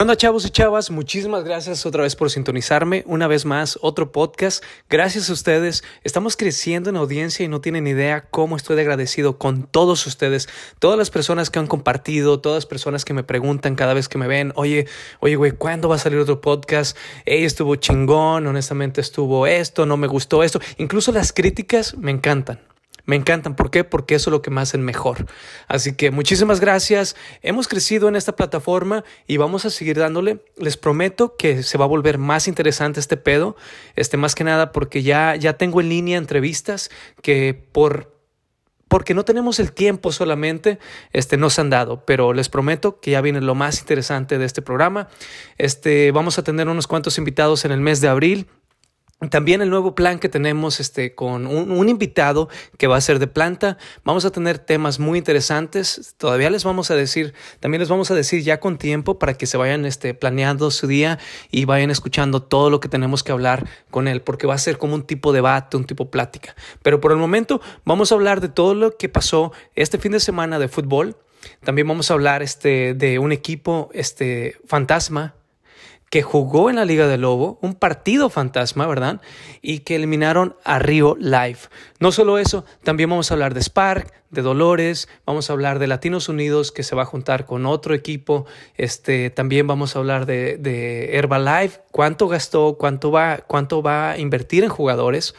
Hola chavos y chavas, muchísimas gracias otra vez por sintonizarme. Una vez más, otro podcast. Gracias a ustedes. Estamos creciendo en audiencia y no tienen idea cómo estoy agradecido con todos ustedes. Todas las personas que han compartido, todas las personas que me preguntan cada vez que me ven, oye, oye, güey, ¿cuándo va a salir otro podcast? Ey, estuvo chingón, honestamente estuvo esto, no me gustó esto. Incluso las críticas me encantan. Me encantan. ¿Por qué? Porque eso es lo que me hacen mejor. Así que muchísimas gracias. Hemos crecido en esta plataforma y vamos a seguir dándole. Les prometo que se va a volver más interesante este pedo. Este, más que nada porque ya, ya tengo en línea entrevistas que por porque no tenemos el tiempo solamente, este, nos han dado, pero les prometo que ya viene lo más interesante de este programa. Este, vamos a tener unos cuantos invitados en el mes de abril. También el nuevo plan que tenemos este, con un, invitado que va a ser de planta. Vamos a tener temas muy interesantes. Todavía les vamos a decir, también les vamos a decir ya con tiempo para que se vayan este, planeando su día y vayan escuchando todo lo que tenemos que hablar con él, porque va a ser como un tipo de debate, un tipo plática. Pero por el momento vamos a hablar de todo lo que pasó este fin de semana de fútbol. También vamos a hablar este, de un equipo este, fantasma que jugó en la Liga de Lobo, un partido fantasma, ¿verdad? Y que eliminaron a Río Live. No solo eso, también vamos a hablar de Spark, de Dolores, vamos a hablar de Latinos Unidos que se va a juntar con otro equipo, este, también vamos a hablar de, de Herbalife, cuánto gastó, cuánto va, cuánto va a invertir en jugadores.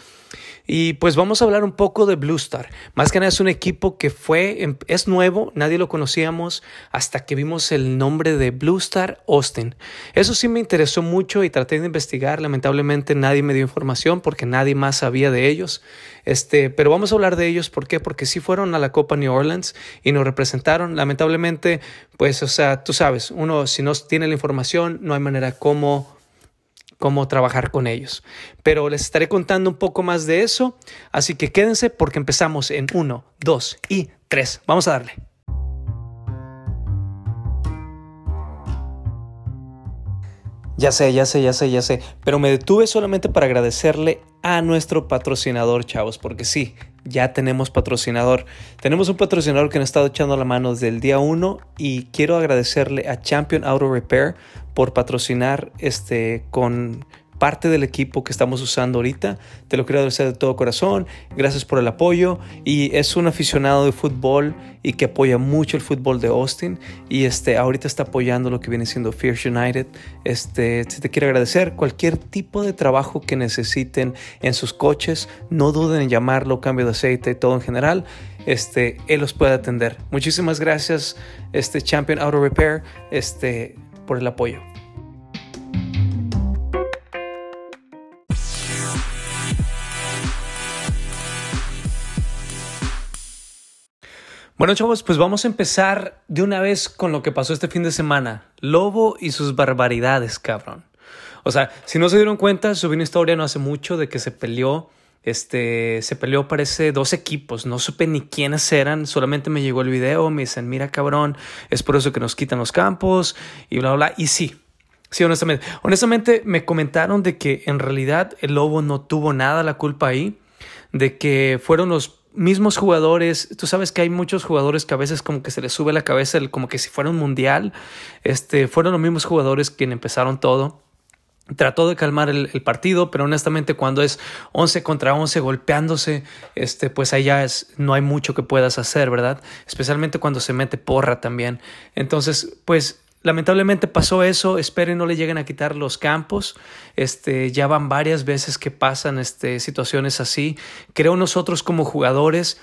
Y pues vamos a hablar un poco de Blue Star. Más que nada es un equipo que fue, es nuevo, nadie lo conocíamos hasta que vimos el nombre de Blue Star Austin. Eso sí me interesó mucho y traté de investigar. Lamentablemente nadie me dio información porque nadie más sabía de ellos. Este, pero vamos a hablar de ellos. ¿Por qué? Porque sí fueron a la Copa New Orleans y nos representaron. Lamentablemente, pues, o sea, tú sabes, uno si no tiene la información, no hay manera como cómo trabajar con ellos. Pero les estaré contando un poco más de eso, así que quédense porque empezamos en 1, 2 y 3. Vamos a darle. Ya sé, ya sé, ya sé, ya sé, pero me detuve solamente para agradecerle a nuestro patrocinador, chavos, porque sí, ya tenemos patrocinador. Tenemos un patrocinador que nos ha estado echando la mano desde el día 1 y quiero agradecerle a Champion Auto Repair por patrocinar este con parte del equipo que estamos usando ahorita. Te lo quiero agradecer de todo corazón. Gracias por el apoyo. Y es un aficionado de fútbol y que apoya mucho el fútbol de Austin. Y este, ahorita está apoyando lo que viene siendo Fierce United. Este, te quiero agradecer. Cualquier tipo de trabajo que necesiten en sus coches, no duden en llamarlo, cambio de aceite, todo en general. Este, él los puede atender. Muchísimas gracias, este Champion Auto Repair, este, por el apoyo. Bueno, chavos, pues vamos a empezar de una vez con lo que pasó este fin de semana. Lobo y sus barbaridades, cabrón. O sea, si no se dieron cuenta, subí una historia no hace mucho de que se peleó. Este, se peleó parece dos equipos, no supe ni quiénes eran, solamente me llegó el video, me dicen, mira cabrón, es por eso que nos quitan los campos y bla, bla, bla. Y sí, sí, honestamente, honestamente me comentaron de que en realidad el lobo no tuvo nada la culpa ahí, de que fueron los mismos jugadores, tú sabes que hay muchos jugadores que a veces como que se les sube la cabeza como que si fuera un mundial, este, fueron los mismos jugadores quienes empezaron todo. Trató de calmar el, partido, pero honestamente cuando es 11 contra 11 golpeándose, este, pues allá es, no hay mucho que puedas hacer, ¿verdad? Especialmente cuando se mete porra también. Entonces, pues Lamentablemente pasó eso, esperen no le lleguen a quitar los campos. Este, ya van varias veces que pasan este, situaciones así. Creo nosotros como jugadores,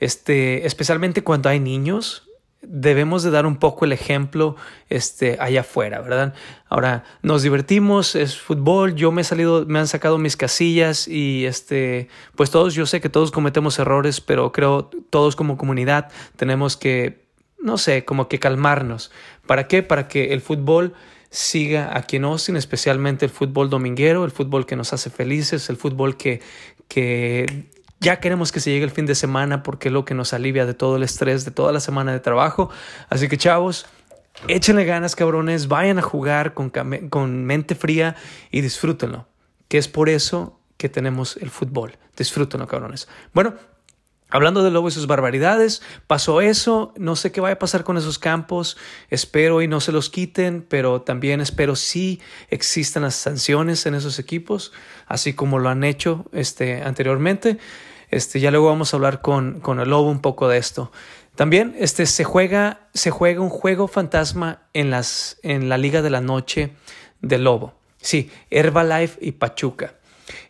este, especialmente cuando hay niños, debemos de dar un poco el ejemplo este, allá afuera, ¿verdad? Ahora, nos divertimos, es fútbol, yo me he salido, me han sacado mis casillas y este, pues todos, yo sé que todos cometemos errores, pero creo todos como comunidad tenemos que no sé, como que calmarnos. ¿Para qué? Para que el fútbol siga aquí en Austin, especialmente el fútbol dominguero, el fútbol que nos hace felices, el fútbol que, que ya queremos que se llegue el fin de semana porque es lo que nos alivia de todo el estrés de toda la semana de trabajo. Así que chavos, échenle ganas cabrones, vayan a jugar con, con mente fría y disfrútenlo, que es por eso que tenemos el fútbol. Disfrútenlo cabrones. Bueno, Hablando de Lobo y sus barbaridades, pasó eso, no sé qué vaya a pasar con esos campos, espero y no se los quiten, pero también espero sí existan las sanciones en esos equipos, así como lo han hecho este, anteriormente. Este, ya luego vamos a hablar con, con el Lobo un poco de esto. También este, se, juega, se juega un juego fantasma en, las, en la Liga de la Noche del Lobo. Sí, Herbalife y Pachuca.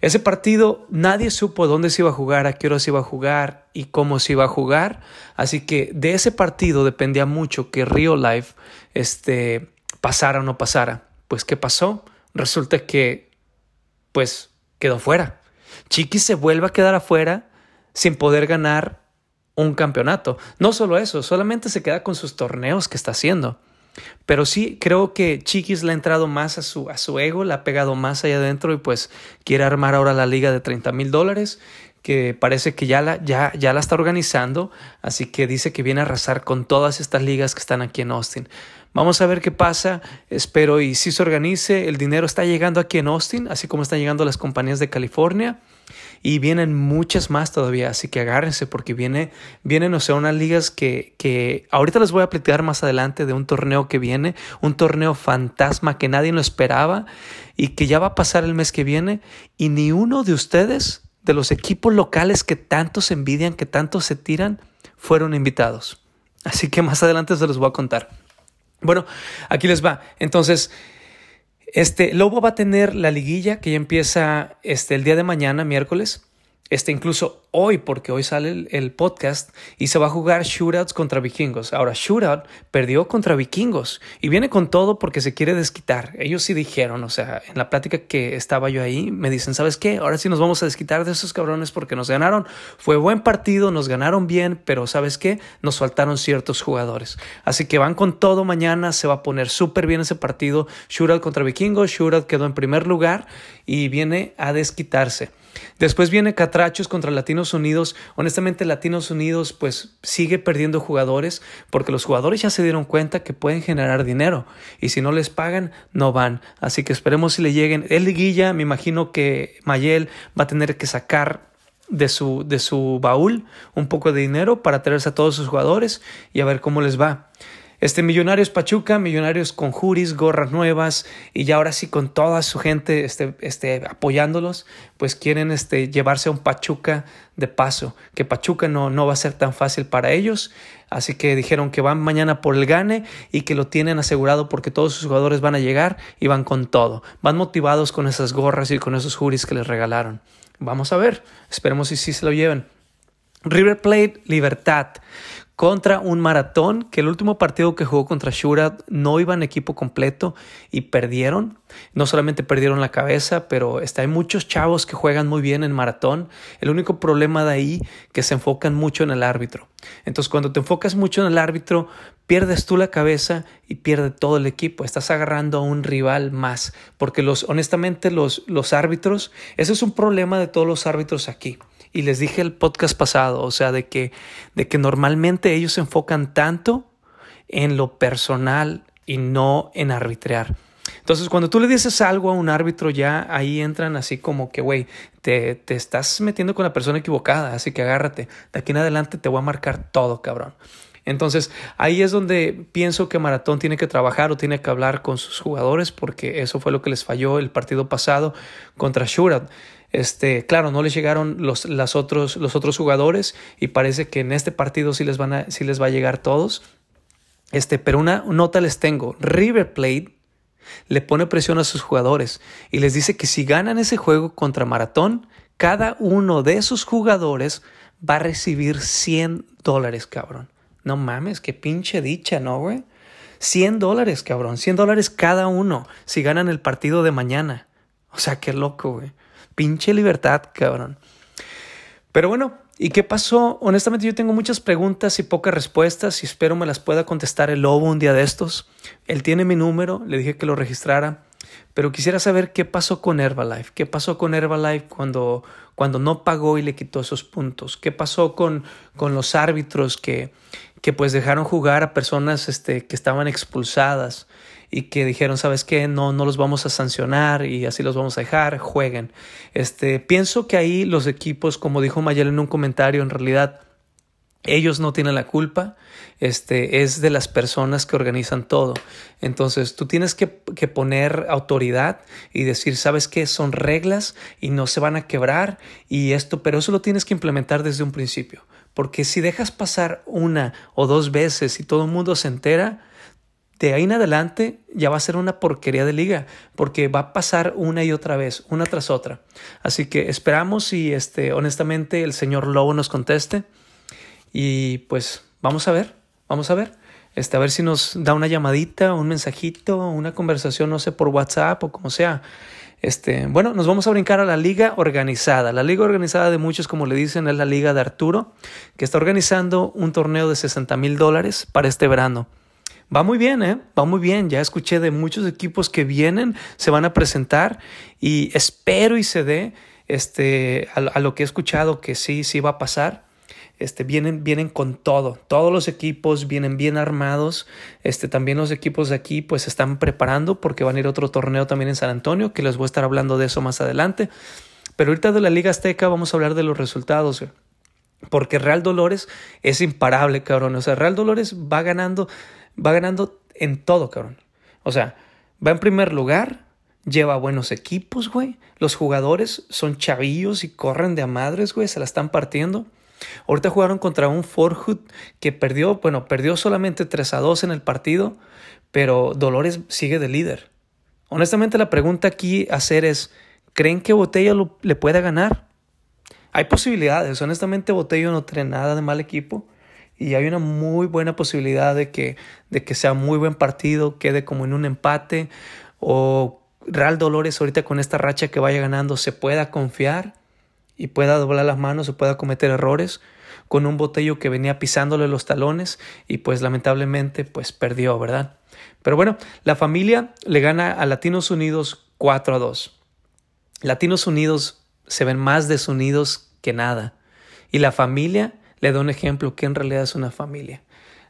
Ese partido nadie supo dónde se iba a jugar, a qué hora se iba a jugar y cómo se iba a jugar. Así que de ese partido dependía mucho que Rio Life este, pasara o no pasara. Pues ¿qué pasó? Resulta que pues quedó fuera. Chiqui se vuelve a quedar afuera sin poder ganar un campeonato. No solo eso, solamente se queda con sus torneos que está haciendo. Pero sí, creo que Chiquis le ha entrado más a su, a su ego, le ha pegado más allá adentro y pues quiere armar ahora la liga de 30 mil dólares que parece que ya la, ya, ya la está organizando, así que dice que viene a arrasar con todas estas ligas que están aquí en Austin. Vamos a ver qué pasa, espero y si se organice, el dinero está llegando aquí en Austin, así como están llegando las compañías de California y vienen muchas más todavía, así que agárrense porque viene, vienen, o sea, unas ligas que, que ahorita les voy a platicar más adelante de un torneo que viene, un torneo fantasma que nadie lo esperaba y que ya va a pasar el mes que viene y ni uno de ustedes, de los equipos locales que tanto se envidian, que tanto se tiran, fueron invitados. Así que más adelante se los voy a contar. Bueno, aquí les va. Entonces, este, Lobo va a tener la liguilla que ya empieza este, el día de mañana, miércoles. Este, incluso hoy, porque hoy sale el, podcast y se va a jugar shootouts contra vikingos. Ahora, shootout perdió contra vikingos y viene con todo porque se quiere desquitar. Ellos sí dijeron, o sea, en la plática que estaba yo ahí, me dicen, ¿sabes qué? Ahora sí nos vamos a desquitar de esos cabrones porque nos ganaron. Fue buen partido, nos ganaron bien, pero ¿sabes qué? Nos faltaron ciertos jugadores. Así que van con todo mañana, se va a poner súper bien ese partido. Shootout contra vikingos, shootout quedó en primer lugar y viene a desquitarse. Después viene Catrachos contra Latinos Unidos. Honestamente, Latinos Unidos pues sigue perdiendo jugadores porque los jugadores ya se dieron cuenta que pueden generar dinero y si no les pagan, no van. Así que esperemos si le lleguen. El liguilla, me imagino que Mayel va a tener que sacar de su, de su baúl un poco de dinero para traerse a todos sus jugadores y a ver cómo les va. Este Millonarios Pachuca, Millonarios con juris, gorras nuevas y ya ahora sí con toda su gente este, este, apoyándolos, pues quieren este, llevarse a un Pachuca de paso, que Pachuca no, no va a ser tan fácil para ellos. Así que dijeron que van mañana por el gane y que lo tienen asegurado porque todos sus jugadores van a llegar y van con todo. Van motivados con esas gorras y con esos juris que les regalaron. Vamos a ver, esperemos si sí se lo lleven. River Plate, Libertad contra un maratón que el último partido que jugó contra Shura no iba en equipo completo y perdieron. No solamente perdieron la cabeza, pero está, hay muchos chavos que juegan muy bien en maratón. El único problema de ahí que se enfocan mucho en el árbitro. Entonces cuando te enfocas mucho en el árbitro, pierdes tú la cabeza y pierde todo el equipo. Estás agarrando a un rival más. Porque los, honestamente los, los árbitros, ese es un problema de todos los árbitros aquí. Y les dije el podcast pasado, o sea, de que, de que normalmente ellos se enfocan tanto en lo personal y no en arbitrar. Entonces, cuando tú le dices algo a un árbitro, ya ahí entran así como que, güey, te, te, estás metiendo con la persona equivocada, así que agárrate. De aquí en adelante te voy a marcar todo, cabrón. Entonces, ahí es donde pienso que Maratón tiene que trabajar o tiene que hablar con sus jugadores, porque eso fue lo que les falló el partido pasado contra Shurat. Este, claro, no les llegaron los, otros, los otros jugadores y parece que en este partido sí les, van a, sí les va a llegar todos. Este, pero una nota les tengo. River Plate le pone presión a sus jugadores y les dice que si ganan ese juego contra Maratón, cada uno de sus jugadores va a recibir 100 dólares, cabrón. No mames, qué pinche dicha, ¿no, güey? 100 dólares, cabrón. 100 dólares cada uno si ganan el partido de mañana. O sea, qué loco, güey. Pinche libertad, cabrón. Pero bueno, ¿y qué pasó? Honestamente yo tengo muchas preguntas y pocas respuestas y espero me las pueda contestar el lobo un día de estos. Él tiene mi número, le dije que lo registrara, pero quisiera saber qué pasó con Herbalife, qué pasó con Herbalife cuando, cuando no pagó y le quitó esos puntos, qué pasó con, con los árbitros que, que pues dejaron jugar a personas este, que estaban expulsadas y que dijeron, ¿sabes qué? No, no los vamos a sancionar y así los vamos a dejar, jueguen. Este, pienso que ahí los equipos, como dijo Mayel en un comentario, en realidad ellos no tienen la culpa, este, es de las personas que organizan todo. Entonces tú tienes que, que, poner autoridad y decir, sabes qué, son reglas y no se van a quebrar y esto, pero eso lo tienes que implementar desde un principio. Porque si dejas pasar una o dos veces y todo el mundo se entera, de ahí en adelante ya va a ser una porquería de liga, porque va a pasar una y otra vez, una tras otra. Así que esperamos y este, honestamente el señor Lobo nos conteste. Y pues vamos a ver, vamos a ver. Este, a ver si nos da una llamadita, un mensajito, una conversación, no sé, por WhatsApp o como sea. Este, bueno, nos vamos a brincar a la liga organizada. La liga organizada de muchos, como le dicen, es la liga de Arturo, que está organizando un torneo de 60 mil dólares para este verano. Va muy bien, ¿eh? Va muy bien. Ya escuché de muchos equipos que vienen, se van a presentar y espero y se dé este, a, lo que he escuchado que sí, sí va a pasar. Este, vienen, vienen con todo. Todos los equipos vienen bien armados. Este, también los equipos de aquí pues están preparando porque van a ir otro torneo también en San Antonio, que les voy a estar hablando de eso más adelante. Pero ahorita de la Liga Azteca vamos a hablar de los resultados. Porque Real Dolores es imparable, cabrón. O sea, Real Dolores va ganando, va ganando en todo, cabrón. O sea, va en primer lugar, lleva buenos equipos, güey. Los jugadores son chavillos y corren de a madres, güey. Se la están partiendo. Ahorita jugaron contra un Forhood que perdió, bueno, perdió solamente 3 a 2 en el partido, pero Dolores sigue de líder. Honestamente la pregunta aquí a hacer es, ¿creen que Botello le pueda ganar? Hay posibilidades, honestamente Botello no tiene nada de mal equipo y hay una muy buena posibilidad de que, de que sea muy buen partido, quede como en un empate o Real Dolores ahorita con esta racha que vaya ganando se pueda confiar y pueda doblar las manos o pueda cometer errores con un botello que venía pisándole los talones y pues lamentablemente pues perdió, ¿verdad? Pero bueno, la familia le gana a Latinos Unidos 4 a 2. Latinos Unidos se ven más desunidos que nada y la familia le da un ejemplo que en realidad es una familia.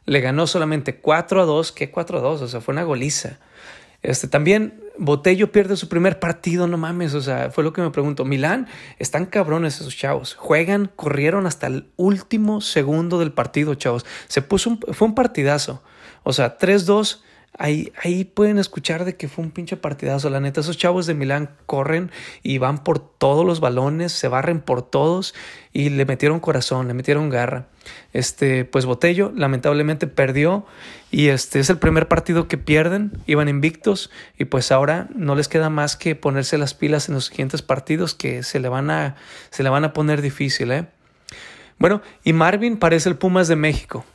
Le ganó solamente 4 a 2, ¿qué 4 a 2? O sea, fue una goliza. Este, también Botello pierde su primer partido, no mames, o sea, fue lo que me pregunto. Milán, están cabrones esos chavos. Juegan, corrieron hasta el último segundo del partido, chavos. Se puso un, fue un partidazo. O sea, 3-2 Ahí, pueden escuchar de que fue un pinche partidazo. La neta, esos chavos de Milán corren y van por todos los balones, se barren por todos y le metieron corazón, le metieron garra. Este, pues Botello lamentablemente perdió y este es el primer partido que pierden, iban invictos y pues ahora no les queda más que ponerse las pilas en los siguientes partidos que se le van a, se le van a poner difícil, ¿eh? Bueno, y Marvin parece el Pumas de México.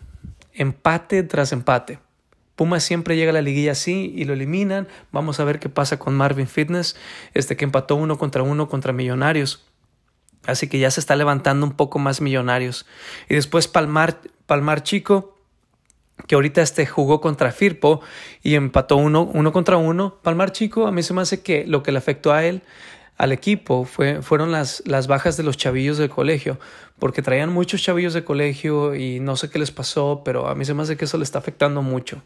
Empate tras empate. Pumas siempre llega a la liguilla así y lo eliminan. Vamos a ver qué pasa con Marvin Fitness, este que empató uno contra uno contra Millonarios. Así que ya se está levantando un poco más Millonarios. Y después Palmar, Palmar Chico, que ahorita este jugó contra Firpo y empató uno, uno contra uno. Palmar Chico, a mí se me hace que lo que le afectó a él al equipo fue, fueron las, las bajas de los chavillos del colegio, porque traían muchos chavillos de colegio y no sé qué les pasó, pero a mí se me hace que eso le está afectando mucho.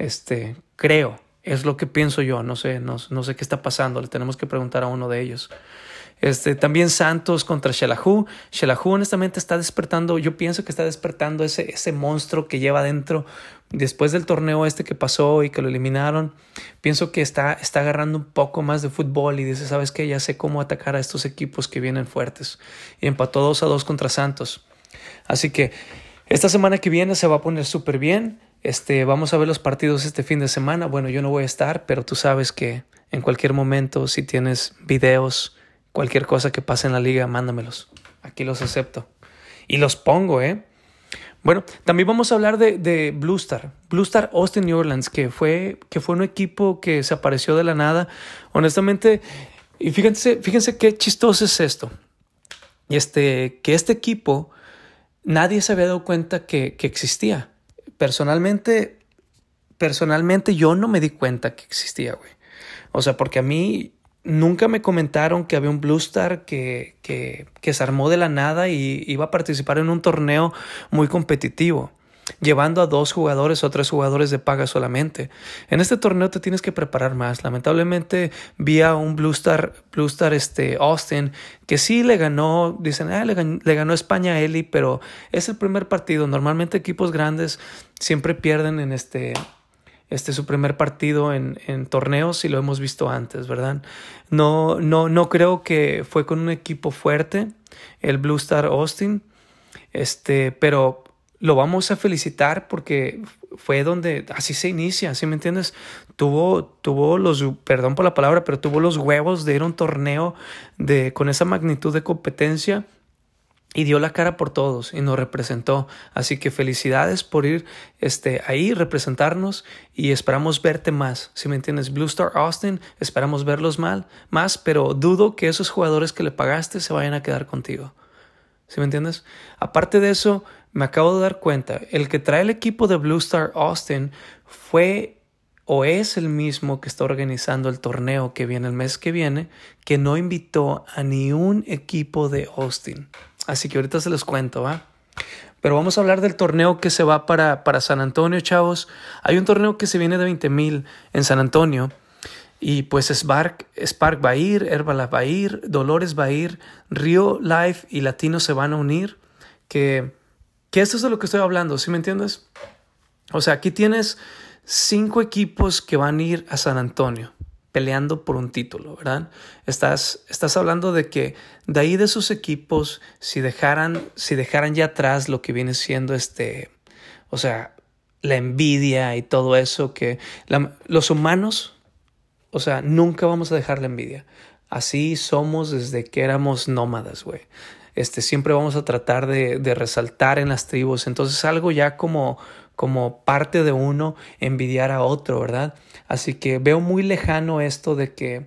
Este, creo, es lo que pienso yo, no sé, no, no sé qué está pasando, le tenemos que preguntar a uno de ellos. Este, también Santos contra Shelahu. Shelahu honestamente está despertando, yo pienso que está despertando ese, ese monstruo que lleva dentro después del torneo este que pasó y que lo eliminaron. Pienso que está, está agarrando un poco más de fútbol y dice, sabes qué, ya sé cómo atacar a estos equipos que vienen fuertes. Y empató 2 a 2 contra Santos. Así que esta semana que viene se va a poner súper bien. Este, vamos a ver los partidos este fin de semana. Bueno, yo no voy a estar, pero tú sabes que en cualquier momento, si tienes videos, cualquier cosa que pase en la liga, mándamelos. Aquí los acepto. Y los pongo, ¿eh? Bueno, también vamos a hablar de, de Blue Star. Blue Star Austin New Orleans, que fue, que fue un equipo que se apareció de la nada. Honestamente, y fíjense, fíjense qué chistoso es esto. Este, que este equipo, nadie se había dado cuenta que, que existía personalmente, personalmente yo no me di cuenta que existía, güey. O sea, porque a mí nunca me comentaron que había un Blue Star que, que, que se armó de la nada y iba a participar en un torneo muy competitivo. Llevando a dos jugadores o tres jugadores de paga solamente. En este torneo te tienes que preparar más. Lamentablemente vi a un Blue Star, Blue Star este, Austin que sí le ganó, dicen, ah, le, ganó, España a Eli, pero es el primer partido. Normalmente equipos grandes siempre pierden en este, este su primer partido en, en, torneos y lo hemos visto antes, ¿verdad? No, no, no creo que fue con un equipo fuerte, el Blue Star Austin, este, pero lo vamos a felicitar porque fue donde así se inicia, ¿sí me entiendes? Tuvo, tuvo los, perdón por la palabra, pero tuvo los huevos de ir a un torneo de, con esa magnitud de competencia y dio la cara por todos y nos representó. Así que felicidades por ir este, ahí, representarnos y esperamos verte más. Si me entiendes, Blue Star Austin, esperamos verlos mal, más, pero dudo que esos jugadores que le pagaste se vayan a quedar contigo. ¿Sí me entiendes? Aparte de eso, me acabo de dar cuenta, el que trae el equipo de Blue Star Austin fue o es el mismo que está organizando el torneo que viene el mes que viene, que no invitó a ni un equipo de Austin. Así que ahorita se los cuento, ¿va? Pero vamos a hablar del torneo que se va para, para San Antonio, chavos. Hay un torneo que se viene de 20 mil en San Antonio. Y pues Spark, Spark va a ir, Herbalife va a ir, Dolores va a ir, Rio Life y Latino se van a unir. Que que esto es de lo que estoy hablando, ¿sí me entiendes? O sea, aquí tienes cinco equipos que van a ir a San Antonio peleando por un título, ¿verdad? Estás, estás hablando de que de ahí de esos equipos, si dejaran, si dejaran ya atrás lo que viene siendo este, o sea, la envidia y todo eso, que los humanos, o sea, nunca vamos a dejar la envidia. Así somos desde que éramos nómadas, güey este, siempre vamos a tratar de, de resaltar en las tribus. Entonces algo ya como, como parte de uno envidiar a otro, ¿verdad? Así que veo muy lejano esto de que,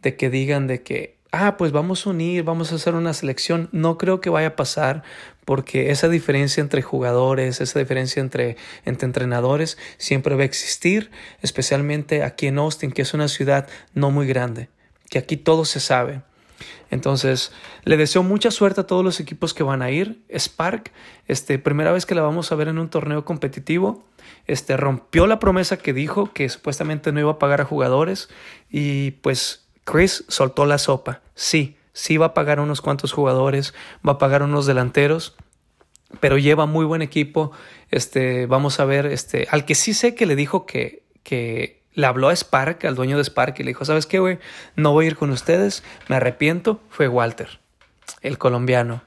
de que digan de que, ah, pues vamos a unir, vamos a hacer una selección. No creo que vaya a pasar porque esa diferencia entre jugadores, esa diferencia entre, entre entrenadores siempre va a existir, especialmente aquí en Austin, que es una ciudad no muy grande, que aquí todo se sabe. Entonces, le deseo mucha suerte a todos los equipos que van a ir. Spark, este, primera vez que la vamos a ver en un torneo competitivo, este, rompió la promesa que dijo que supuestamente no iba a pagar a jugadores y pues Chris soltó la sopa. Sí, sí va a pagar unos cuantos jugadores, va a pagar unos delanteros, pero lleva muy buen equipo. Este, vamos a ver, este, al que sí sé que le dijo que, que le habló a Spark, al dueño de Spark, y le dijo, ¿sabes qué, güey? No voy a ir con ustedes, me arrepiento. Fue Walter, el colombiano.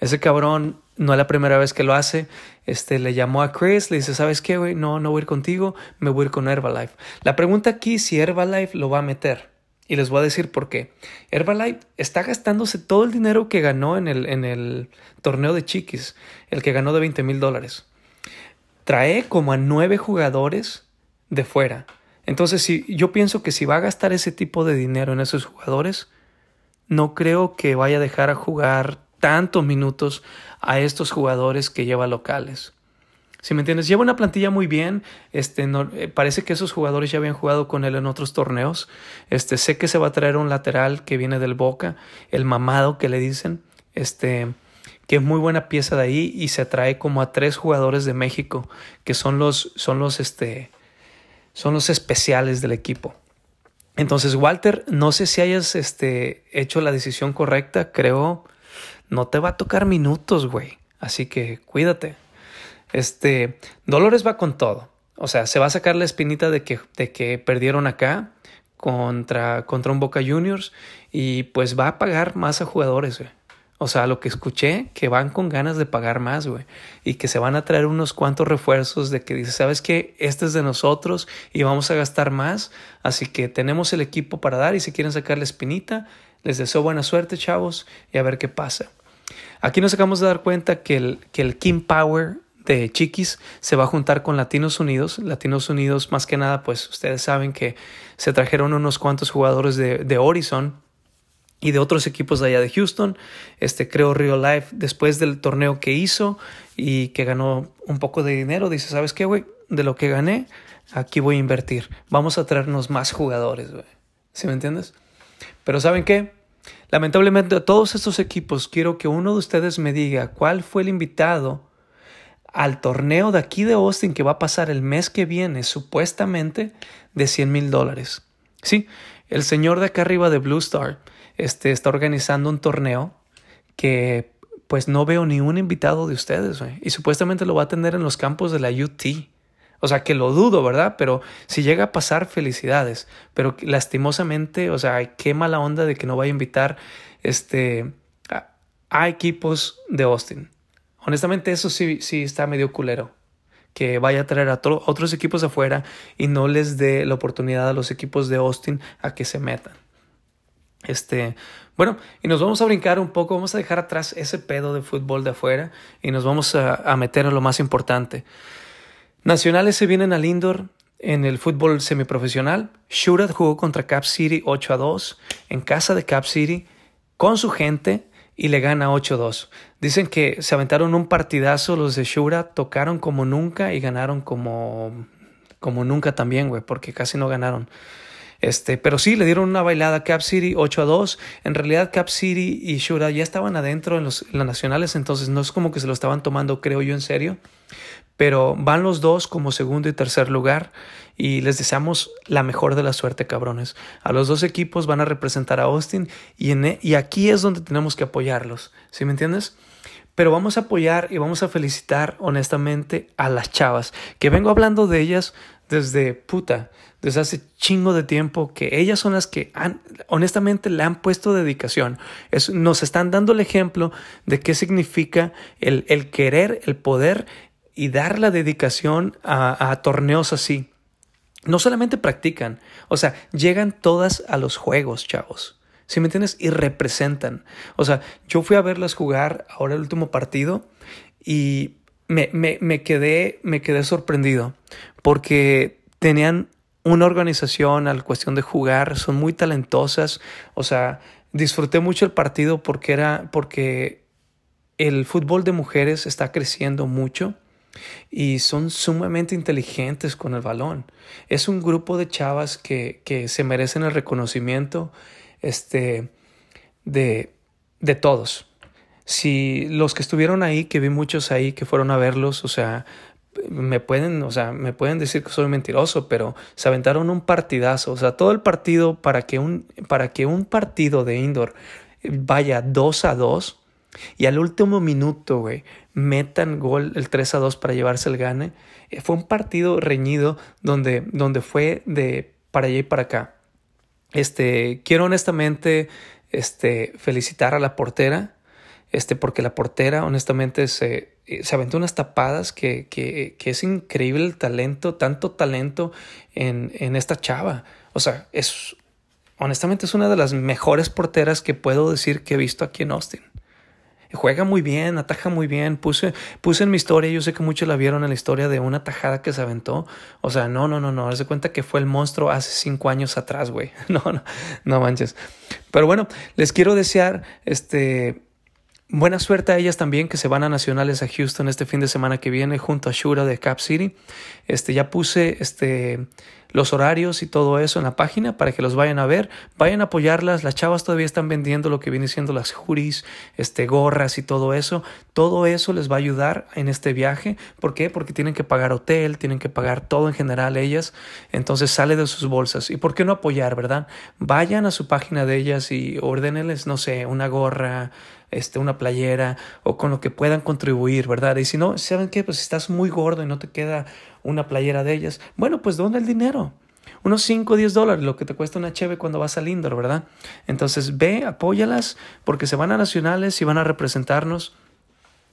Ese cabrón no es la primera vez que lo hace. Este, le llamó a Chris, le dice, ¿sabes qué, güey? No, no voy a ir contigo, me voy a ir con Herbalife. La pregunta aquí es si Herbalife lo va a meter. Y les voy a decir por qué. Herbalife está gastándose todo el dinero que ganó en el, en el torneo de Chiquis, el que ganó de 20 mil dólares. Trae como a nueve jugadores de fuera. Entonces, si, yo pienso que si va a gastar ese tipo de dinero en esos jugadores, no creo que vaya a dejar a jugar tantos minutos a estos jugadores que lleva locales. Si me entiendes, lleva una plantilla muy bien. Este, eh, parece que esos jugadores ya habían jugado con él en otros torneos. Este, sé que se va a traer un lateral que viene del Boca, el mamado que le dicen, este, que es muy buena pieza de ahí y se trae como a tres jugadores de México que son los, son los, este, son los especiales del equipo. Entonces, Walter, no sé si hayas este, hecho la decisión correcta, creo, no te va a tocar minutos, güey. Así que cuídate. Este, Dolores va con todo. O sea, se va a sacar la espinita de que, de que perdieron acá contra, contra un Boca Juniors y pues va a pagar más a jugadores, güey. O sea, lo que escuché, que van con ganas de pagar más, güey. Y que se van a traer unos cuantos refuerzos de que dice, ¿sabes qué? Este es de nosotros y vamos a gastar más. Así que tenemos el equipo para dar y si quieren sacar la espinita, les deseo buena suerte, chavos, y a ver qué pasa. Aquí nos acabamos de dar cuenta que el, que el King Power de Chiquis se va a juntar con Latinos Unidos. Latinos Unidos, más que nada, pues ustedes saben que se trajeron unos cuantos jugadores de, de Horizon y de otros equipos de allá de Houston. Este creo Real Life después del torneo que hizo y que ganó un poco de dinero, dice, "¿Sabes qué, güey? De lo que gané, aquí voy a invertir. Vamos a traernos más jugadores, güey." ¿Sí me entiendes? Pero ¿saben qué? Lamentablemente todos estos equipos quiero que uno de ustedes me diga cuál fue el invitado al torneo de aquí de Austin que va a pasar el mes que viene, supuestamente, de 100 mil dólares. Sí, el señor de acá arriba de Blue Star este, está organizando un torneo que pues no veo ni un invitado de ustedes, y supuestamente lo va a tener en los campos de la UT. O sea, que lo dudo, ¿verdad? Pero si llega a pasar, felicidades. Pero lastimosamente, o sea, qué mala onda de que no vaya a invitar este, a, equipos de Austin. Honestamente, eso sí, sí está medio culero. Que vaya a traer a otros equipos afuera y no les dé la oportunidad a los equipos de Austin a que se metan. Este, bueno, y nos vamos a brincar un poco, vamos a dejar atrás ese pedo de fútbol de afuera y nos vamos a, meter en lo más importante. Nacionales se vienen al indoor en el fútbol semiprofesional. Shootout jugó contra Cap City 8 a 2 en casa de Cap City con su gente y le gana 8-2. Dicen que se aventaron un partidazo los de Shura, tocaron como nunca y ganaron como, como nunca también, güey, porque casi no ganaron. Este, pero sí, le dieron una bailada a Cap City 8 a 2. En realidad, Cap City y Shura ya estaban adentro en los, en los nacionales, entonces no es como que se lo estaban tomando, creo yo, en serio pero van los dos como segundo y tercer lugar y les deseamos la mejor de la suerte, cabrones. A los dos equipos van a representar a Austin y, e, y aquí es donde tenemos que apoyarlos, ¿sí me entiendes? Pero vamos a apoyar y vamos a felicitar honestamente a las chavas, que vengo hablando de ellas desde puta, desde hace chingo de tiempo, que ellas son las que han, honestamente le han puesto dedicación. nos están dando el ejemplo de qué significa el, el querer, el poder y dar la dedicación a, torneos así. No solamente practican, o sea, llegan todas a los juegos, chavos. ¿Sí me entiendes? Y representan. O sea, yo fui a verlas jugar ahora el último partido y me, me, me, quedé, me quedé sorprendido porque tenían una organización al cuestión de jugar, son muy talentosas. O sea, disfruté mucho el partido porque era porque el fútbol de mujeres está creciendo mucho y son sumamente inteligentes con el balón. Es un grupo de chavas que, que se merecen el reconocimiento este, de, de todos. Si los que estuvieron ahí, que vi muchos ahí que fueron a verlos, o sea, me pueden, o sea, me pueden decir que soy mentiroso, pero se aventaron un partidazo, o sea, todo el partido para que un, para que un partido de indoor vaya 2 a 2 y al último minuto, güey, metan gol el 3 a 2 para llevarse el gane. Eh, fue un partido reñido donde, donde fue de para allá y para acá. Este, quiero honestamente este, felicitar a la portera, este, porque la portera honestamente se, eh, se aventó unas tapadas que, que, que, es increíble el talento, tanto talento en, en esta chava. O sea, es honestamente es una de las mejores porteras que puedo decir que he visto aquí en Austin juega muy bien, ataja muy bien. Puse, puse en mi historia, yo sé que muchos la vieron en la historia de una tajada que se aventó. O sea, no, no, no, no. Haz de cuenta que fue el monstruo hace cinco años atrás, güey. No, no, no manches. Pero bueno, les quiero desear este. Buena suerte a ellas también que se van a nacionales a Houston este fin de semana que viene junto a Shura de Cap City. Este ya puse este los horarios y todo eso en la página para que los vayan a ver, vayan a apoyarlas, las chavas todavía están vendiendo lo que viene siendo las juris, este, gorras y todo eso, todo eso les va a ayudar en este viaje, ¿por qué? Porque tienen que pagar hotel, tienen que pagar todo en general ellas, entonces sale de sus bolsas, ¿y por qué no apoyar, verdad? Vayan a su página de ellas y ordénenles, no sé, una gorra, este, una playera o con lo que puedan contribuir, ¿verdad? Y si no, ¿saben qué? Pues estás muy gordo y no te queda una playera de ellas, bueno, pues ¿dónde el dinero? Unos 5 o 10 dólares, lo que te cuesta una cheve cuando vas al indoor, ¿verdad? Entonces ve, apóyalas, porque se van a nacionales y van a representarnos.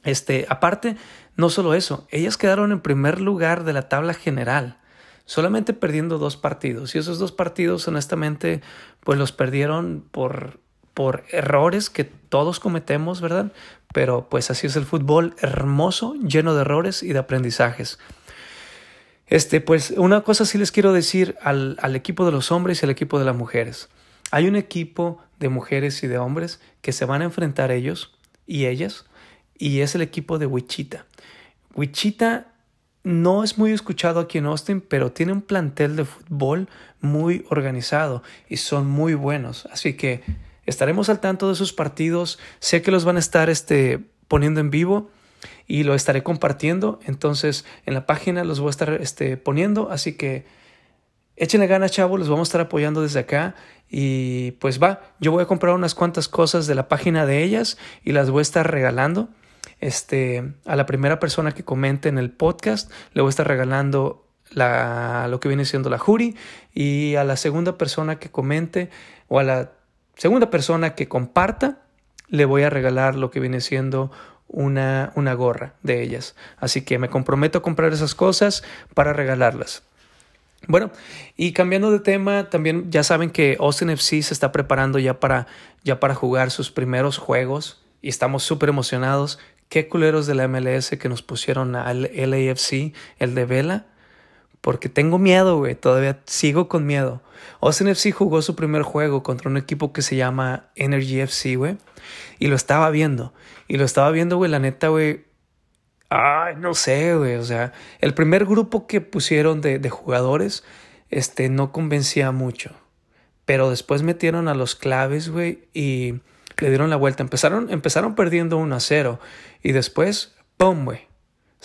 Este, aparte, no solo eso, ellas quedaron en primer lugar de la tabla general, solamente perdiendo dos partidos. Y esos dos partidos, honestamente, pues los perdieron por por errores que todos cometemos, ¿verdad? Pero pues así es el fútbol, hermoso, lleno de errores y de aprendizajes. Este, pues una cosa sí les quiero decir al, al equipo de los hombres y al equipo de las mujeres. Hay un equipo de mujeres y de hombres que se van a enfrentar ellos y ellas, y es el equipo de Wichita. Wichita no es muy escuchado aquí en Austin, pero tiene un plantel de fútbol muy organizado y son muy buenos. Así que Estaremos al tanto de sus partidos. Sé que los van a estar este, poniendo en vivo. Y lo estaré compartiendo. Entonces en la página los voy a estar este, poniendo, así que échenle ganas, chavos, los vamos a estar apoyando desde acá. Y pues va, yo voy a comprar unas cuantas cosas de la página de ellas y las voy a estar regalando. Este, a la primera persona que comente en el podcast, le voy a estar regalando la, lo que viene siendo la jury. Y a la segunda persona que comente o a la segunda persona que comparta, le voy a regalar lo que viene siendo una, una gorra de ellas. Así que me comprometo a comprar esas cosas para regalarlas. Bueno, y cambiando de tema, también ya saben que Austin FC se está preparando ya para, ya para jugar sus primeros juegos y estamos súper emocionados. Qué culeros de la MLS que nos pusieron al LAFC, el de Vela, porque tengo miedo, güey, todavía sigo con miedo. Austin FC jugó su primer juego contra un equipo que se llama Energy FC, güey, y lo estaba viendo. Y lo estaba viendo, güey, la neta, güey, Ay, no sé, güey. O sea, el primer grupo que pusieron de, de, jugadores, este, no convencía mucho. Pero después metieron a los claves, güey, y le dieron la vuelta. Empezaron, empezaron perdiendo 1 a 0. Y después, ¡pum, güey!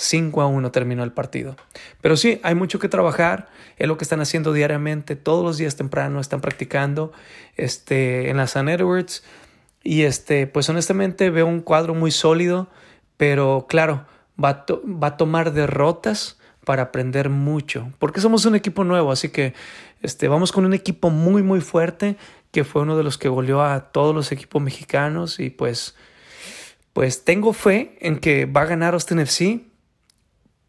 5 a 1 terminó el partido. Pero sí, hay mucho que trabajar. Es lo que están haciendo diariamente. Todos los días temprano están practicando este, en la San Edwards. Y este, pues honestamente veo un cuadro muy sólido. Pero claro, va a, tomar derrotas para aprender mucho, porque somos un equipo nuevo, así que este, vamos con un equipo muy, muy fuerte, que fue uno de los que goleó a todos los equipos mexicanos y pues, pues tengo fe en que va a ganar Austin FC,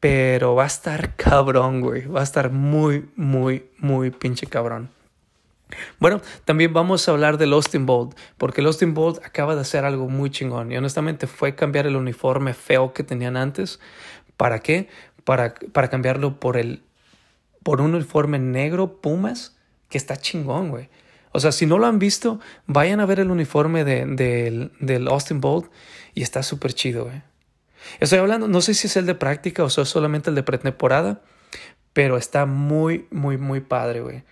pero va a estar cabrón, güey, va a estar muy, muy, muy pinche cabrón. Bueno, también vamos a hablar del Austin Bolt, porque el Austin Bolt acaba de hacer algo muy chingón y honestamente fue cambiar el uniforme feo que tenían antes. ¿Para qué? Para, para cambiarlo por, el, por un uniforme negro Pumas que está chingón, güey. O sea, si no lo han visto, vayan a ver el uniforme de, del Austin Bolt y está súper chido, güey. Estoy hablando, no sé si es el de práctica o solamente el de pretemporada, pero está muy, muy, muy padre, güey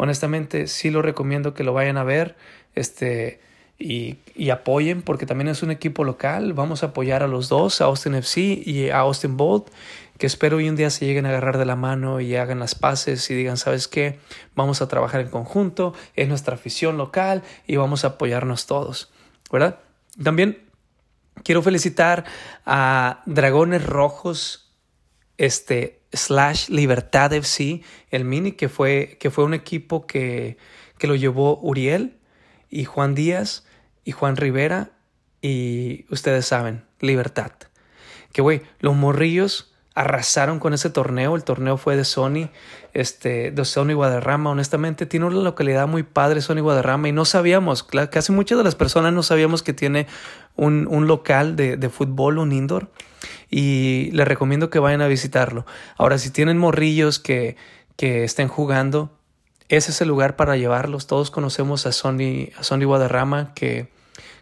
honestamente sí lo recomiendo que lo vayan a ver este, y, y, apoyen porque también es un equipo local. Vamos a apoyar a los dos, a Austin FC y a Austin Bolt, que espero hoy un día se lleguen a agarrar de la mano y hagan las paces y digan, ¿sabes qué? Vamos a trabajar en conjunto, es nuestra afición local y vamos a apoyarnos todos, ¿verdad? También quiero felicitar a Dragones Rojos, este, slash Libertad FC, el mini, que fue, que fue un equipo que, que lo llevó Uriel y Juan Díaz y Juan Rivera y ustedes saben, Libertad. Que güey, los morrillos arrasaron con ese torneo, el torneo fue de Sony, este, de Sony Guadarrama, honestamente tiene una localidad muy padre Sony Guadarrama y no sabíamos, casi muchas de las personas no sabíamos que tiene un, un local de, de fútbol, un indoor y les recomiendo que vayan a visitarlo. Ahora, si tienen morrillos que, que estén jugando, ese es el lugar para llevarlos. Todos conocemos a Sony, a Sony Guadarrama, que,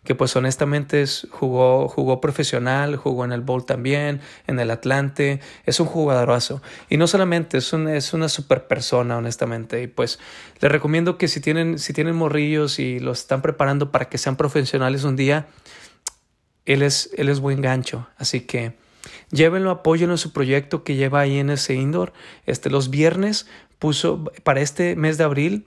que pues honestamente es, jugó, jugó profesional, jugó en el Bowl también, en el Atlante, es un jugadorazo. Y no solamente, es, un, es una super persona, honestamente. Y pues les recomiendo que si tienen, si tienen morrillos y los están preparando para que sean profesionales un día, él es, él es buen gancho. Así que Llévenlo, apóyenlo en su proyecto que lleva ahí en ese indoor. Este, los viernes puso, para este mes de abril,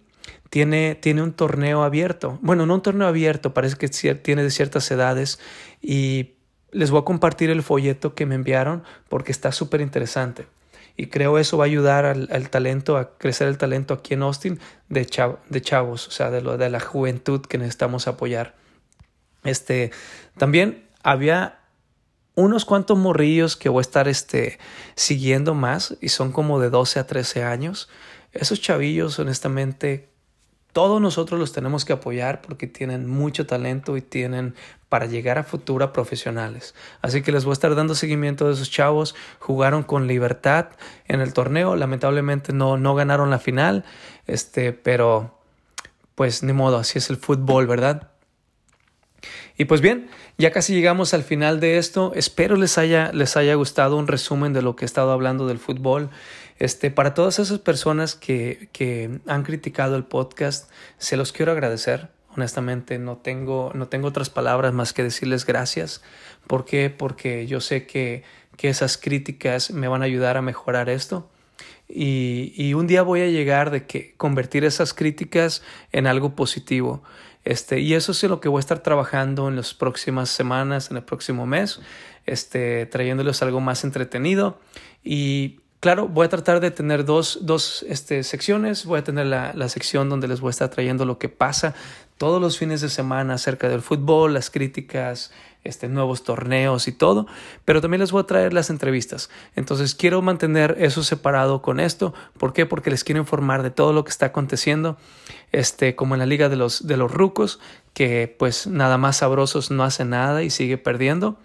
tiene, tiene un torneo abierto. Bueno, no un torneo abierto, parece que tiene de ciertas edades. Y les voy a compartir el folleto que me enviaron porque está súper interesante. Y creo eso va a ayudar al, talento, a crecer el talento aquí en Austin de, de chavos, o sea, de, lo, de la juventud que necesitamos apoyar. Este, también había unos cuantos morrillos que voy a estar este, siguiendo más y son como de 12 a 13 años. Esos chavillos, honestamente, todos nosotros los tenemos que apoyar porque tienen mucho talento y tienen para llegar a futura profesionales. Así que les voy a estar dando seguimiento de esos chavos. Jugaron con libertad en el torneo. Lamentablemente no, no ganaron la final. Este, pero pues ni modo, así es el fútbol, ¿verdad? Y pues bien, ya casi llegamos al final de esto. Espero les haya, les haya gustado un resumen de lo que he estado hablando del fútbol. Este, para todas esas personas que, que han criticado el podcast, se los quiero agradecer. honestamente no tengo, no tengo otras palabras más que decirles gracias. ¿Por qué? Porque yo sé que, que esas críticas me van a ayudar a mejorar esto. Y, y, un día voy a llegar de que convertir esas críticas en algo positivo. Este, y eso es lo que voy a estar trabajando en las próximas semanas, en el próximo mes, este, trayéndoles algo más entretenido. Y Claro, voy a tratar de tener dos, dos este, secciones. Voy a tener la, la, sección donde les voy a estar trayendo lo que pasa todos los fines de semana acerca del fútbol, las críticas, este, nuevos torneos y todo. Pero también les voy a traer las entrevistas. Entonces quiero mantener eso separado con esto. ¿Por qué? Porque les quiero informar de todo lo que está aconteciendo. Este, como en la liga de los, de los rucos, que pues nada más sabrosos no hace nada y sigue perdiendo.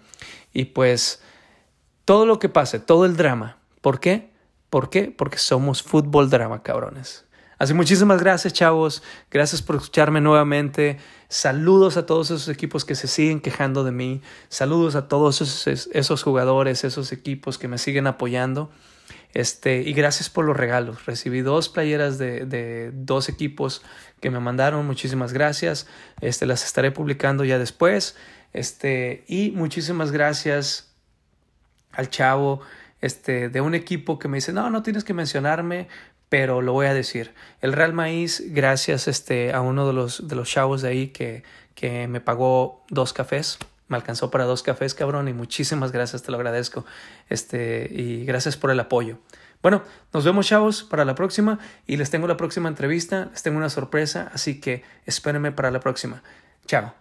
Y pues todo lo que pase, todo el drama ¿Por qué? ¿Por qué? Porque somos fútbol drama, cabrones. Así muchísimas gracias, chavos. Gracias por escucharme nuevamente. Saludos a todos esos equipos que se siguen quejando de mí. Saludos a todos esos, esos jugadores, esos equipos que me siguen apoyando. Este, y gracias por los regalos. Recibí dos playeras de, de, dos equipos que me mandaron. Muchísimas gracias. Este, las estaré publicando ya después. Este, y muchísimas gracias al chavo este, de un equipo que me dice, no, no tienes que mencionarme, pero lo voy a decir. El Real Maíz, gracias este, a uno de los, de los chavos de ahí que, que me pagó dos cafés. Me alcanzó para dos cafés, cabrón, y muchísimas gracias, te lo agradezco. Este, y gracias por el apoyo. Bueno, nos vemos, chavos, para la próxima. Y les tengo la próxima entrevista, les tengo una sorpresa, así que espérenme para la próxima. Chao.